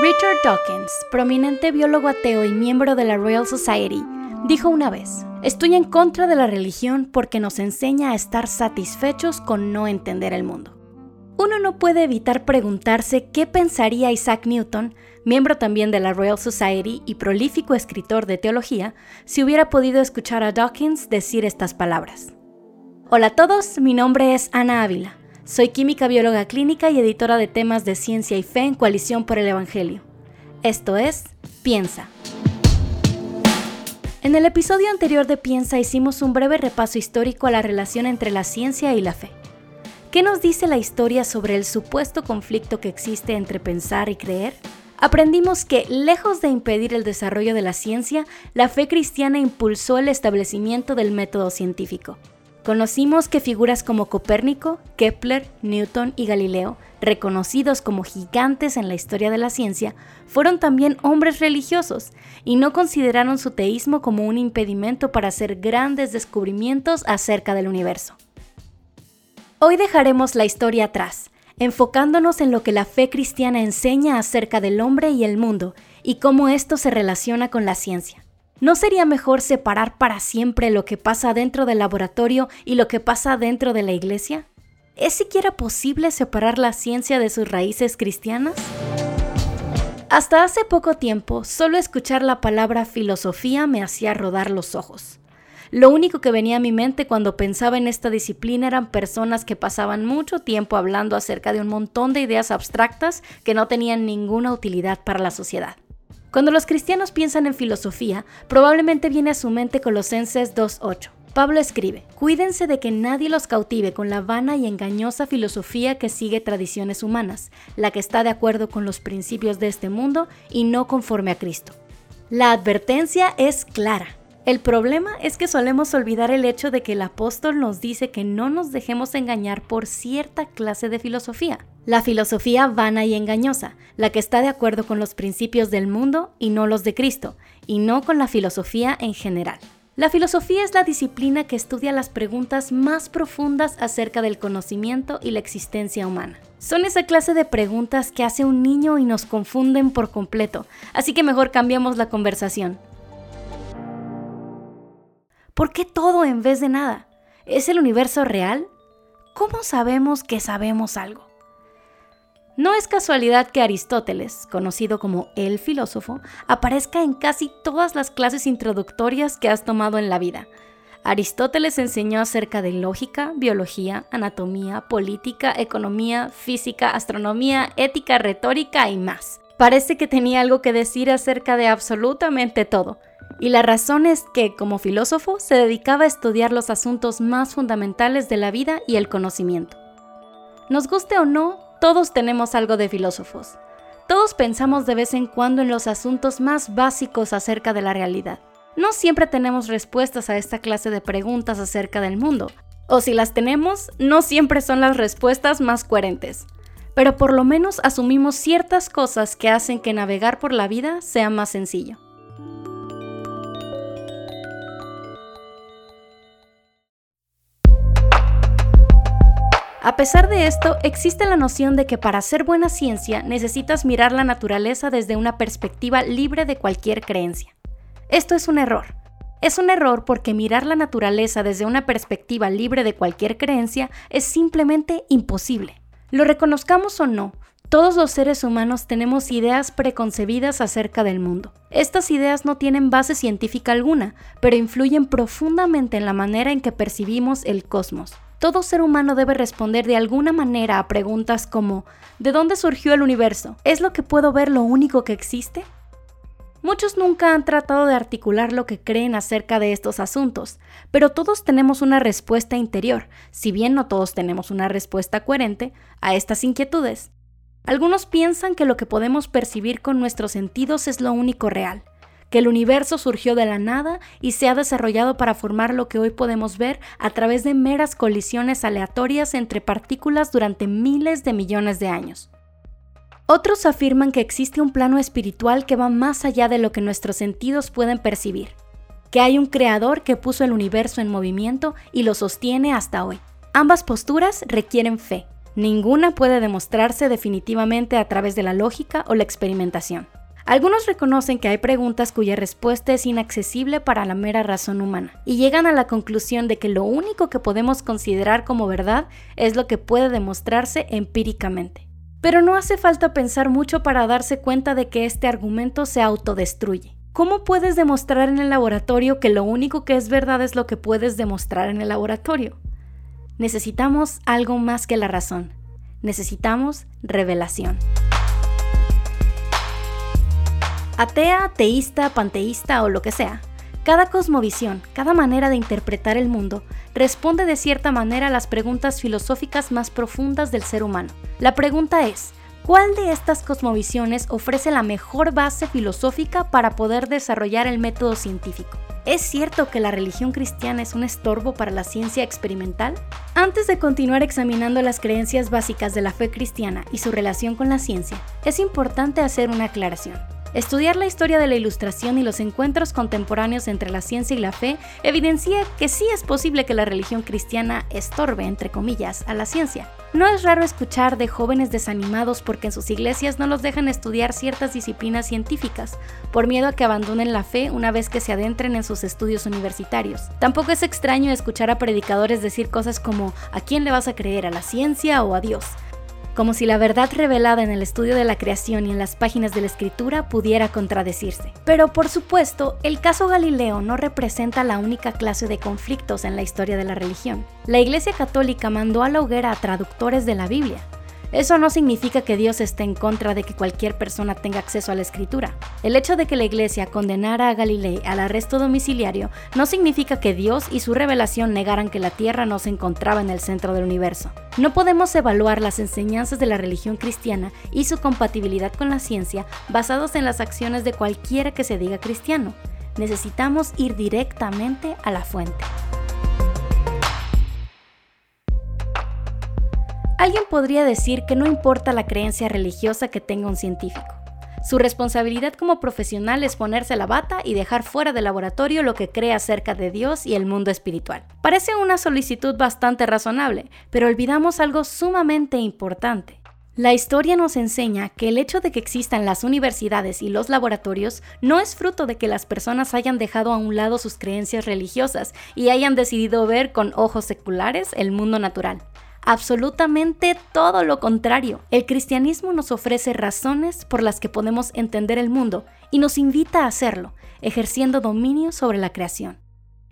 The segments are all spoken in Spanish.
Richard Dawkins, prominente biólogo ateo y miembro de la Royal Society, dijo una vez, estoy en contra de la religión porque nos enseña a estar satisfechos con no entender el mundo. Uno no puede evitar preguntarse qué pensaría Isaac Newton, miembro también de la Royal Society y prolífico escritor de teología, si hubiera podido escuchar a Dawkins decir estas palabras. Hola a todos, mi nombre es Ana Ávila. Soy química bióloga clínica y editora de temas de ciencia y fe en Coalición por el Evangelio. Esto es Piensa. En el episodio anterior de Piensa hicimos un breve repaso histórico a la relación entre la ciencia y la fe. ¿Qué nos dice la historia sobre el supuesto conflicto que existe entre pensar y creer? Aprendimos que, lejos de impedir el desarrollo de la ciencia, la fe cristiana impulsó el establecimiento del método científico. Conocimos que figuras como Copérnico, Kepler, Newton y Galileo, reconocidos como gigantes en la historia de la ciencia, fueron también hombres religiosos y no consideraron su teísmo como un impedimento para hacer grandes descubrimientos acerca del universo. Hoy dejaremos la historia atrás, enfocándonos en lo que la fe cristiana enseña acerca del hombre y el mundo y cómo esto se relaciona con la ciencia. ¿No sería mejor separar para siempre lo que pasa dentro del laboratorio y lo que pasa dentro de la iglesia? ¿Es siquiera posible separar la ciencia de sus raíces cristianas? Hasta hace poco tiempo, solo escuchar la palabra filosofía me hacía rodar los ojos. Lo único que venía a mi mente cuando pensaba en esta disciplina eran personas que pasaban mucho tiempo hablando acerca de un montón de ideas abstractas que no tenían ninguna utilidad para la sociedad. Cuando los cristianos piensan en filosofía, probablemente viene a su mente Colosenses 2.8. Pablo escribe, cuídense de que nadie los cautive con la vana y engañosa filosofía que sigue tradiciones humanas, la que está de acuerdo con los principios de este mundo y no conforme a Cristo. La advertencia es clara. El problema es que solemos olvidar el hecho de que el apóstol nos dice que no nos dejemos engañar por cierta clase de filosofía. La filosofía vana y engañosa, la que está de acuerdo con los principios del mundo y no los de Cristo, y no con la filosofía en general. La filosofía es la disciplina que estudia las preguntas más profundas acerca del conocimiento y la existencia humana. Son esa clase de preguntas que hace un niño y nos confunden por completo, así que mejor cambiamos la conversación. ¿Por qué todo en vez de nada? ¿Es el universo real? ¿Cómo sabemos que sabemos algo? No es casualidad que Aristóteles, conocido como el filósofo, aparezca en casi todas las clases introductorias que has tomado en la vida. Aristóteles enseñó acerca de lógica, biología, anatomía, política, economía, física, astronomía, ética, retórica y más. Parece que tenía algo que decir acerca de absolutamente todo. Y la razón es que, como filósofo, se dedicaba a estudiar los asuntos más fundamentales de la vida y el conocimiento. Nos guste o no, todos tenemos algo de filósofos. Todos pensamos de vez en cuando en los asuntos más básicos acerca de la realidad. No siempre tenemos respuestas a esta clase de preguntas acerca del mundo, o si las tenemos, no siempre son las respuestas más coherentes. Pero por lo menos asumimos ciertas cosas que hacen que navegar por la vida sea más sencillo. A pesar de esto, existe la noción de que para hacer buena ciencia necesitas mirar la naturaleza desde una perspectiva libre de cualquier creencia. Esto es un error. Es un error porque mirar la naturaleza desde una perspectiva libre de cualquier creencia es simplemente imposible. Lo reconozcamos o no, todos los seres humanos tenemos ideas preconcebidas acerca del mundo. Estas ideas no tienen base científica alguna, pero influyen profundamente en la manera en que percibimos el cosmos. Todo ser humano debe responder de alguna manera a preguntas como ¿de dónde surgió el universo? ¿Es lo que puedo ver lo único que existe? Muchos nunca han tratado de articular lo que creen acerca de estos asuntos, pero todos tenemos una respuesta interior, si bien no todos tenemos una respuesta coherente, a estas inquietudes. Algunos piensan que lo que podemos percibir con nuestros sentidos es lo único real, que el universo surgió de la nada y se ha desarrollado para formar lo que hoy podemos ver a través de meras colisiones aleatorias entre partículas durante miles de millones de años. Otros afirman que existe un plano espiritual que va más allá de lo que nuestros sentidos pueden percibir, que hay un creador que puso el universo en movimiento y lo sostiene hasta hoy. Ambas posturas requieren fe. Ninguna puede demostrarse definitivamente a través de la lógica o la experimentación. Algunos reconocen que hay preguntas cuya respuesta es inaccesible para la mera razón humana y llegan a la conclusión de que lo único que podemos considerar como verdad es lo que puede demostrarse empíricamente. Pero no hace falta pensar mucho para darse cuenta de que este argumento se autodestruye. ¿Cómo puedes demostrar en el laboratorio que lo único que es verdad es lo que puedes demostrar en el laboratorio? Necesitamos algo más que la razón. Necesitamos revelación. Atea, ateísta, panteísta o lo que sea, cada cosmovisión, cada manera de interpretar el mundo, responde de cierta manera a las preguntas filosóficas más profundas del ser humano. La pregunta es, ¿cuál de estas cosmovisiones ofrece la mejor base filosófica para poder desarrollar el método científico? ¿Es cierto que la religión cristiana es un estorbo para la ciencia experimental? Antes de continuar examinando las creencias básicas de la fe cristiana y su relación con la ciencia, es importante hacer una aclaración. Estudiar la historia de la ilustración y los encuentros contemporáneos entre la ciencia y la fe evidencia que sí es posible que la religión cristiana estorbe, entre comillas, a la ciencia. No es raro escuchar de jóvenes desanimados porque en sus iglesias no los dejan estudiar ciertas disciplinas científicas, por miedo a que abandonen la fe una vez que se adentren en sus estudios universitarios. Tampoco es extraño escuchar a predicadores decir cosas como ¿a quién le vas a creer? ¿A la ciencia o a Dios? Como si la verdad revelada en el estudio de la creación y en las páginas de la escritura pudiera contradecirse. Pero por supuesto, el caso Galileo no representa la única clase de conflictos en la historia de la religión. La Iglesia Católica mandó a la hoguera a traductores de la Biblia, eso no significa que Dios esté en contra de que cualquier persona tenga acceso a la escritura. El hecho de que la iglesia condenara a Galilei al arresto domiciliario no significa que Dios y su revelación negaran que la Tierra no se encontraba en el centro del universo. No podemos evaluar las enseñanzas de la religión cristiana y su compatibilidad con la ciencia basados en las acciones de cualquiera que se diga cristiano. Necesitamos ir directamente a la fuente. Alguien podría decir que no importa la creencia religiosa que tenga un científico. Su responsabilidad como profesional es ponerse la bata y dejar fuera del laboratorio lo que cree acerca de Dios y el mundo espiritual. Parece una solicitud bastante razonable, pero olvidamos algo sumamente importante. La historia nos enseña que el hecho de que existan las universidades y los laboratorios no es fruto de que las personas hayan dejado a un lado sus creencias religiosas y hayan decidido ver con ojos seculares el mundo natural absolutamente todo lo contrario. El cristianismo nos ofrece razones por las que podemos entender el mundo y nos invita a hacerlo, ejerciendo dominio sobre la creación.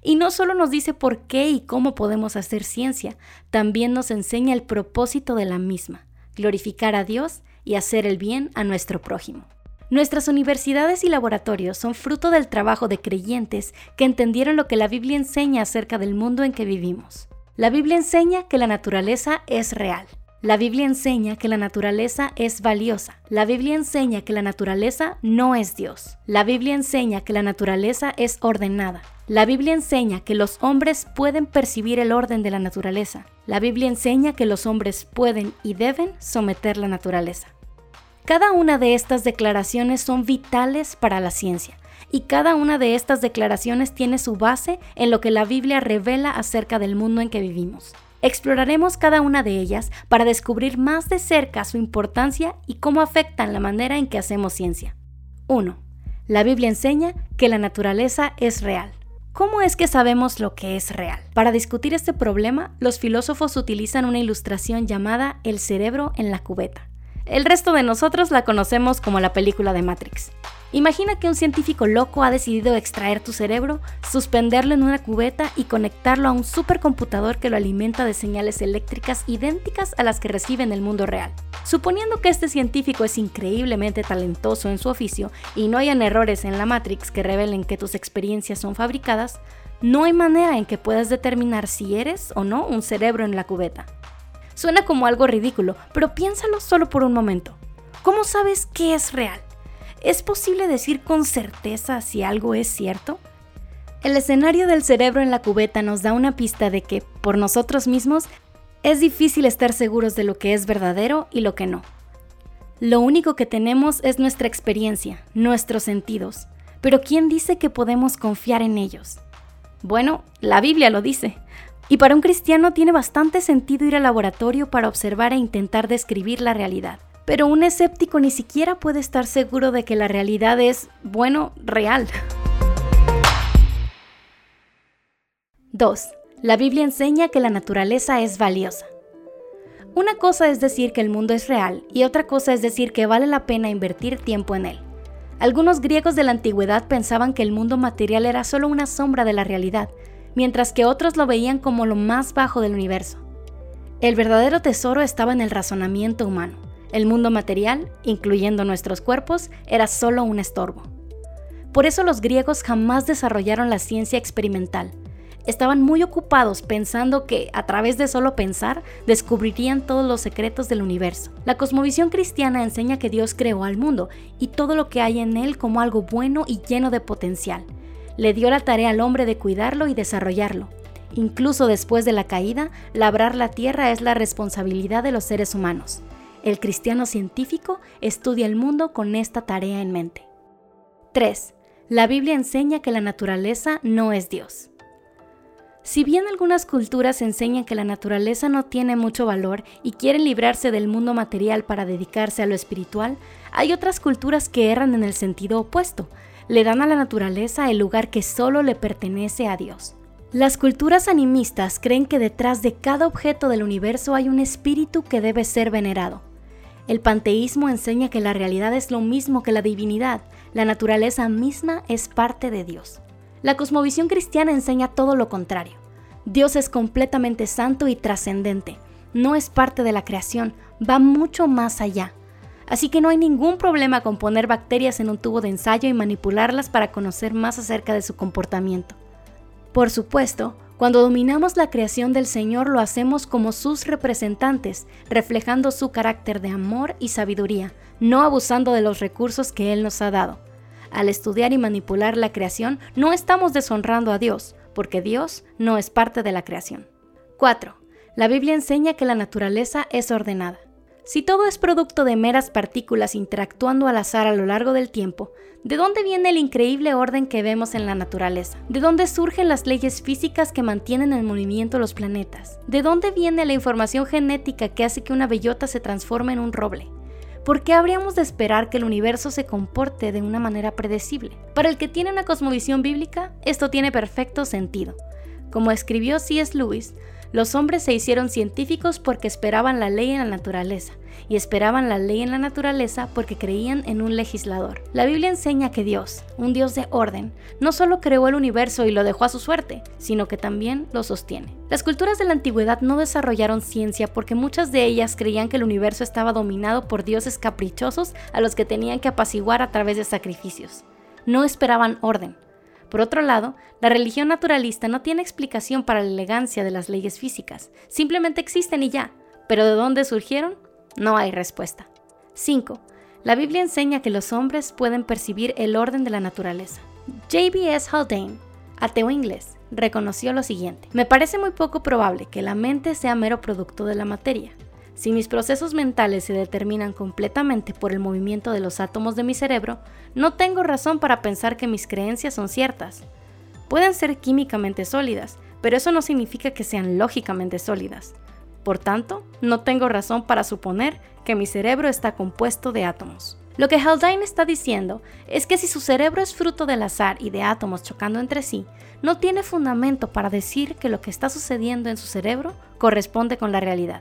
Y no solo nos dice por qué y cómo podemos hacer ciencia, también nos enseña el propósito de la misma, glorificar a Dios y hacer el bien a nuestro prójimo. Nuestras universidades y laboratorios son fruto del trabajo de creyentes que entendieron lo que la Biblia enseña acerca del mundo en que vivimos. La Biblia enseña que la naturaleza es real. La Biblia enseña que la naturaleza es valiosa. La Biblia enseña que la naturaleza no es Dios. La Biblia enseña que la naturaleza es ordenada. La Biblia enseña que los hombres pueden percibir el orden de la naturaleza. La Biblia enseña que los hombres pueden y deben someter la naturaleza. Cada una de estas declaraciones son vitales para la ciencia y cada una de estas declaraciones tiene su base en lo que la Biblia revela acerca del mundo en que vivimos. Exploraremos cada una de ellas para descubrir más de cerca su importancia y cómo afectan la manera en que hacemos ciencia. 1. La Biblia enseña que la naturaleza es real. ¿Cómo es que sabemos lo que es real? Para discutir este problema, los filósofos utilizan una ilustración llamada el cerebro en la cubeta. El resto de nosotros la conocemos como la película de Matrix. Imagina que un científico loco ha decidido extraer tu cerebro, suspenderlo en una cubeta y conectarlo a un supercomputador que lo alimenta de señales eléctricas idénticas a las que recibe en el mundo real. Suponiendo que este científico es increíblemente talentoso en su oficio y no hayan errores en la Matrix que revelen que tus experiencias son fabricadas, no hay manera en que puedas determinar si eres o no un cerebro en la cubeta. Suena como algo ridículo, pero piénsalo solo por un momento. ¿Cómo sabes qué es real? ¿Es posible decir con certeza si algo es cierto? El escenario del cerebro en la cubeta nos da una pista de que, por nosotros mismos, es difícil estar seguros de lo que es verdadero y lo que no. Lo único que tenemos es nuestra experiencia, nuestros sentidos, pero ¿quién dice que podemos confiar en ellos? Bueno, la Biblia lo dice. Y para un cristiano tiene bastante sentido ir al laboratorio para observar e intentar describir la realidad. Pero un escéptico ni siquiera puede estar seguro de que la realidad es, bueno, real. 2. La Biblia enseña que la naturaleza es valiosa. Una cosa es decir que el mundo es real y otra cosa es decir que vale la pena invertir tiempo en él. Algunos griegos de la antigüedad pensaban que el mundo material era solo una sombra de la realidad, mientras que otros lo veían como lo más bajo del universo. El verdadero tesoro estaba en el razonamiento humano. El mundo material, incluyendo nuestros cuerpos, era solo un estorbo. Por eso los griegos jamás desarrollaron la ciencia experimental, estaban muy ocupados pensando que, a través de solo pensar, descubrirían todos los secretos del universo. La cosmovisión cristiana enseña que Dios creó al mundo y todo lo que hay en él como algo bueno y lleno de potencial. Le dio la tarea al hombre de cuidarlo y desarrollarlo. Incluso después de la caída, labrar la tierra es la responsabilidad de los seres humanos. El cristiano científico estudia el mundo con esta tarea en mente. 3. La Biblia enseña que la naturaleza no es Dios. Si bien algunas culturas enseñan que la naturaleza no tiene mucho valor y quieren librarse del mundo material para dedicarse a lo espiritual, hay otras culturas que erran en el sentido opuesto. Le dan a la naturaleza el lugar que solo le pertenece a Dios. Las culturas animistas creen que detrás de cada objeto del universo hay un espíritu que debe ser venerado. El panteísmo enseña que la realidad es lo mismo que la divinidad, la naturaleza misma es parte de Dios. La cosmovisión cristiana enseña todo lo contrario. Dios es completamente santo y trascendente. No es parte de la creación, va mucho más allá. Así que no hay ningún problema con poner bacterias en un tubo de ensayo y manipularlas para conocer más acerca de su comportamiento. Por supuesto, cuando dominamos la creación del Señor lo hacemos como sus representantes, reflejando su carácter de amor y sabiduría, no abusando de los recursos que Él nos ha dado. Al estudiar y manipular la creación, no estamos deshonrando a Dios, porque Dios no es parte de la creación. 4. La Biblia enseña que la naturaleza es ordenada. Si todo es producto de meras partículas interactuando al azar a lo largo del tiempo, ¿de dónde viene el increíble orden que vemos en la naturaleza? ¿De dónde surgen las leyes físicas que mantienen en movimiento los planetas? ¿De dónde viene la información genética que hace que una bellota se transforme en un roble? ¿por qué habríamos de esperar que el universo se comporte de una manera predecible? Para el que tiene una cosmovisión bíblica, esto tiene perfecto sentido. Como escribió C.S. Lewis, los hombres se hicieron científicos porque esperaban la ley en la naturaleza, y esperaban la ley en la naturaleza porque creían en un legislador. La Biblia enseña que Dios, un Dios de orden, no solo creó el universo y lo dejó a su suerte, sino que también lo sostiene. Las culturas de la antigüedad no desarrollaron ciencia porque muchas de ellas creían que el universo estaba dominado por dioses caprichosos a los que tenían que apaciguar a través de sacrificios. No esperaban orden, por otro lado, la religión naturalista no tiene explicación para la elegancia de las leyes físicas, simplemente existen y ya, pero ¿de dónde surgieron? No hay respuesta. 5. La Biblia enseña que los hombres pueden percibir el orden de la naturaleza. J.B.S. Haldane, ateo inglés, reconoció lo siguiente. Me parece muy poco probable que la mente sea mero producto de la materia. Si mis procesos mentales se determinan completamente por el movimiento de los átomos de mi cerebro, no tengo razón para pensar que mis creencias son ciertas. Pueden ser químicamente sólidas, pero eso no significa que sean lógicamente sólidas. Por tanto, no tengo razón para suponer que mi cerebro está compuesto de átomos. Lo que Haldane está diciendo es que si su cerebro es fruto del azar y de átomos chocando entre sí, no tiene fundamento para decir que lo que está sucediendo en su cerebro corresponde con la realidad.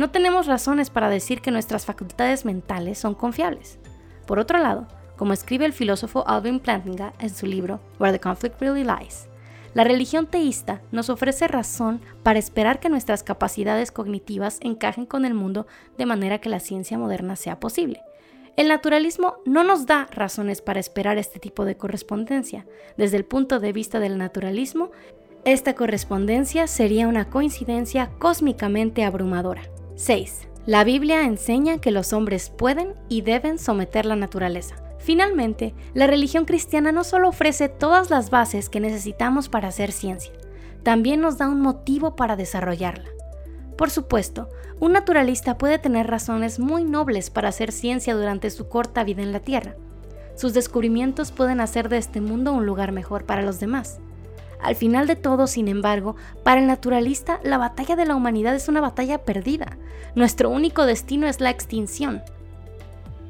No tenemos razones para decir que nuestras facultades mentales son confiables. Por otro lado, como escribe el filósofo Alvin Plantinga en su libro Where the Conflict Really Lies, la religión teísta nos ofrece razón para esperar que nuestras capacidades cognitivas encajen con el mundo de manera que la ciencia moderna sea posible. El naturalismo no nos da razones para esperar este tipo de correspondencia. Desde el punto de vista del naturalismo, esta correspondencia sería una coincidencia cósmicamente abrumadora. 6. La Biblia enseña que los hombres pueden y deben someter la naturaleza. Finalmente, la religión cristiana no solo ofrece todas las bases que necesitamos para hacer ciencia, también nos da un motivo para desarrollarla. Por supuesto, un naturalista puede tener razones muy nobles para hacer ciencia durante su corta vida en la Tierra. Sus descubrimientos pueden hacer de este mundo un lugar mejor para los demás. Al final de todo, sin embargo, para el naturalista, la batalla de la humanidad es una batalla perdida. Nuestro único destino es la extinción.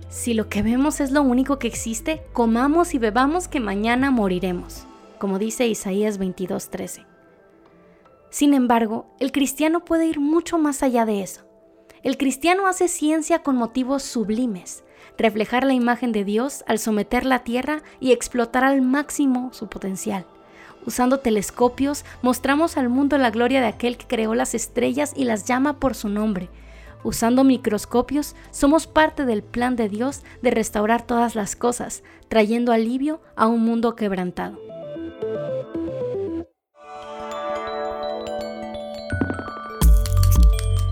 Si lo que vemos es lo único que existe, comamos y bebamos que mañana moriremos, como dice Isaías 22:13. Sin embargo, el cristiano puede ir mucho más allá de eso. El cristiano hace ciencia con motivos sublimes, reflejar la imagen de Dios al someter la tierra y explotar al máximo su potencial. Usando telescopios, mostramos al mundo la gloria de aquel que creó las estrellas y las llama por su nombre. Usando microscopios, somos parte del plan de Dios de restaurar todas las cosas, trayendo alivio a un mundo quebrantado.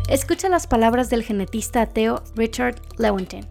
Escucha las palabras del genetista ateo Richard Lewontin.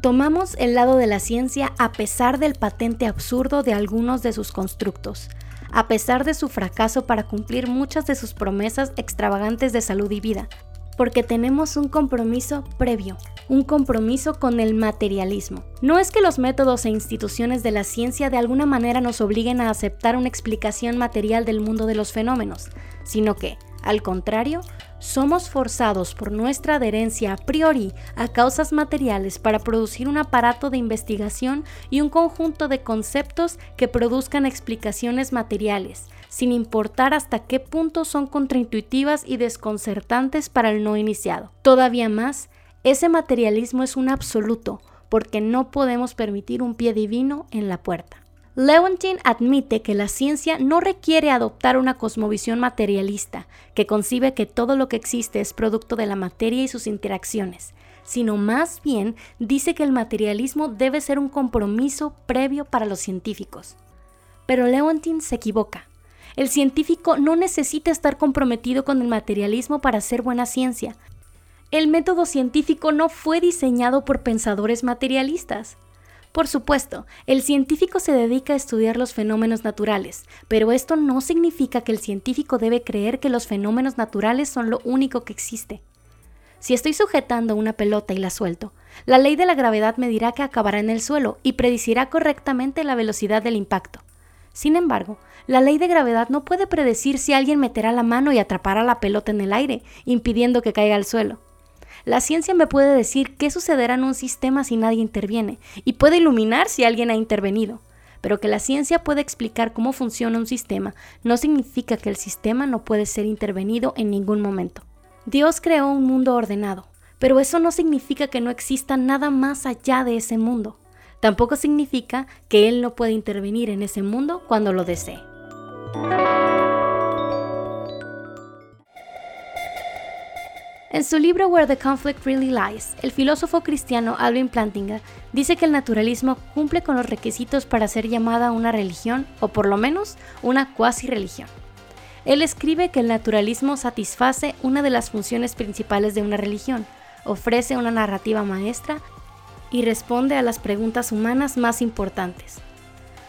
Tomamos el lado de la ciencia a pesar del patente absurdo de algunos de sus constructos, a pesar de su fracaso para cumplir muchas de sus promesas extravagantes de salud y vida, porque tenemos un compromiso previo, un compromiso con el materialismo. No es que los métodos e instituciones de la ciencia de alguna manera nos obliguen a aceptar una explicación material del mundo de los fenómenos, sino que, al contrario, somos forzados por nuestra adherencia a priori a causas materiales para producir un aparato de investigación y un conjunto de conceptos que produzcan explicaciones materiales, sin importar hasta qué punto son contraintuitivas y desconcertantes para el no iniciado. Todavía más, ese materialismo es un absoluto, porque no podemos permitir un pie divino en la puerta. Lewontin admite que la ciencia no requiere adoptar una cosmovisión materialista, que concibe que todo lo que existe es producto de la materia y sus interacciones, sino más bien dice que el materialismo debe ser un compromiso previo para los científicos. Pero Lewontin se equivoca. El científico no necesita estar comprometido con el materialismo para hacer buena ciencia. El método científico no fue diseñado por pensadores materialistas. Por supuesto, el científico se dedica a estudiar los fenómenos naturales, pero esto no significa que el científico debe creer que los fenómenos naturales son lo único que existe. Si estoy sujetando una pelota y la suelto, la ley de la gravedad me dirá que acabará en el suelo y predicirá correctamente la velocidad del impacto. Sin embargo, la ley de gravedad no puede predecir si alguien meterá la mano y atrapará la pelota en el aire, impidiendo que caiga al suelo. La ciencia me puede decir qué sucederá en un sistema si nadie interviene y puede iluminar si alguien ha intervenido. Pero que la ciencia pueda explicar cómo funciona un sistema no significa que el sistema no puede ser intervenido en ningún momento. Dios creó un mundo ordenado, pero eso no significa que no exista nada más allá de ese mundo. Tampoco significa que Él no puede intervenir en ese mundo cuando lo desee. En su libro Where the Conflict Really Lies, el filósofo cristiano Alvin Plantinga dice que el naturalismo cumple con los requisitos para ser llamada una religión o por lo menos una cuasi religión. Él escribe que el naturalismo satisface una de las funciones principales de una religión, ofrece una narrativa maestra y responde a las preguntas humanas más importantes.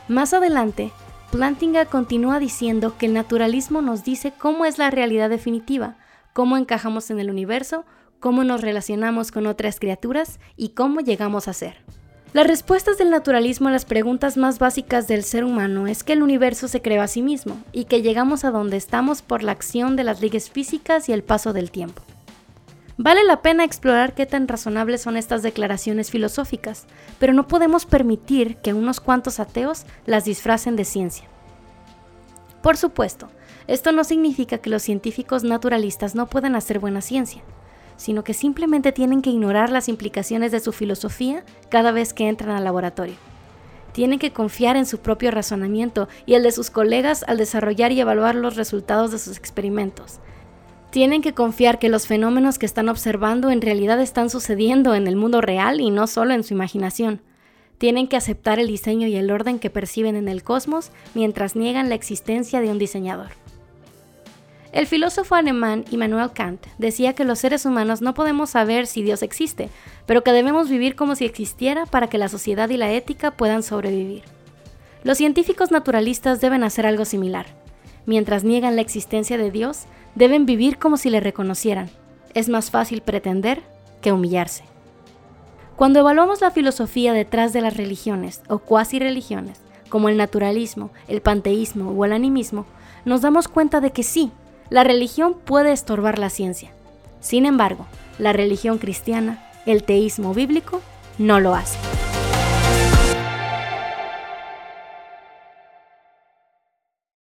Más adelante, Plantinga continúa diciendo que el naturalismo nos dice cómo es la realidad definitiva, cómo encajamos en el universo, cómo nos relacionamos con otras criaturas y cómo llegamos a ser. Las respuestas del naturalismo a las preguntas más básicas del ser humano es que el universo se creó a sí mismo y que llegamos a donde estamos por la acción de las leyes físicas y el paso del tiempo. Vale la pena explorar qué tan razonables son estas declaraciones filosóficas, pero no podemos permitir que unos cuantos ateos las disfracen de ciencia. Por supuesto, esto no significa que los científicos naturalistas no puedan hacer buena ciencia, sino que simplemente tienen que ignorar las implicaciones de su filosofía cada vez que entran al laboratorio. Tienen que confiar en su propio razonamiento y el de sus colegas al desarrollar y evaluar los resultados de sus experimentos. Tienen que confiar que los fenómenos que están observando en realidad están sucediendo en el mundo real y no solo en su imaginación. Tienen que aceptar el diseño y el orden que perciben en el cosmos mientras niegan la existencia de un diseñador. El filósofo alemán Immanuel Kant decía que los seres humanos no podemos saber si Dios existe, pero que debemos vivir como si existiera para que la sociedad y la ética puedan sobrevivir. Los científicos naturalistas deben hacer algo similar. Mientras niegan la existencia de Dios, deben vivir como si le reconocieran. Es más fácil pretender que humillarse. Cuando evaluamos la filosofía detrás de las religiones o cuasi religiones, como el naturalismo, el panteísmo o el animismo, nos damos cuenta de que sí, la religión puede estorbar la ciencia. Sin embargo, la religión cristiana, el teísmo bíblico, no lo hace.